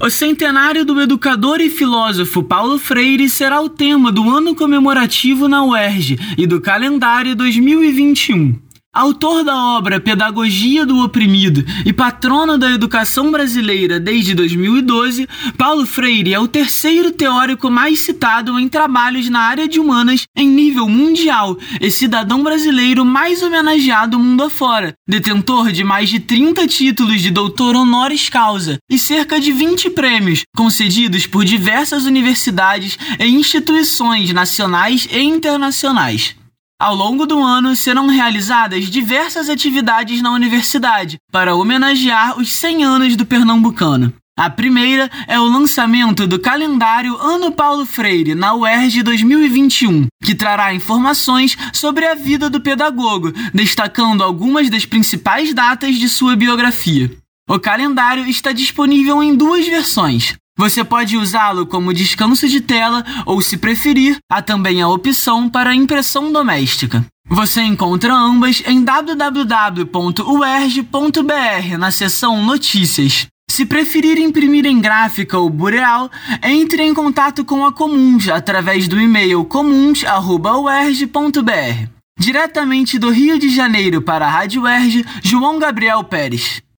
O centenário do educador e filósofo Paulo Freire será o tema do ano comemorativo na UERJ e do calendário 2021. Autor da obra Pedagogia do Oprimido e patrono da educação brasileira desde 2012, Paulo Freire é o terceiro teórico mais citado em trabalhos na área de humanas em nível mundial e cidadão brasileiro mais homenageado mundo afora, detentor de mais de 30 títulos de doutor honoris causa e cerca de 20 prêmios concedidos por diversas universidades e instituições nacionais e internacionais. Ao longo do ano serão realizadas diversas atividades na universidade para homenagear os 100 anos do Pernambucano. A primeira é o lançamento do calendário Ano Paulo Freire na UERJ 2021, que trará informações sobre a vida do pedagogo, destacando algumas das principais datas de sua biografia. O calendário está disponível em duas versões, você pode usá-lo como descanso de tela ou, se preferir, há também a opção para impressão doméstica. Você encontra ambas em www.uerj.br na seção Notícias. Se preferir imprimir em gráfica ou bureal, entre em contato com a Comuns através do e-mail comuns.uerj.br. Diretamente do Rio de Janeiro para a Rádio UERJ, João Gabriel Pérez.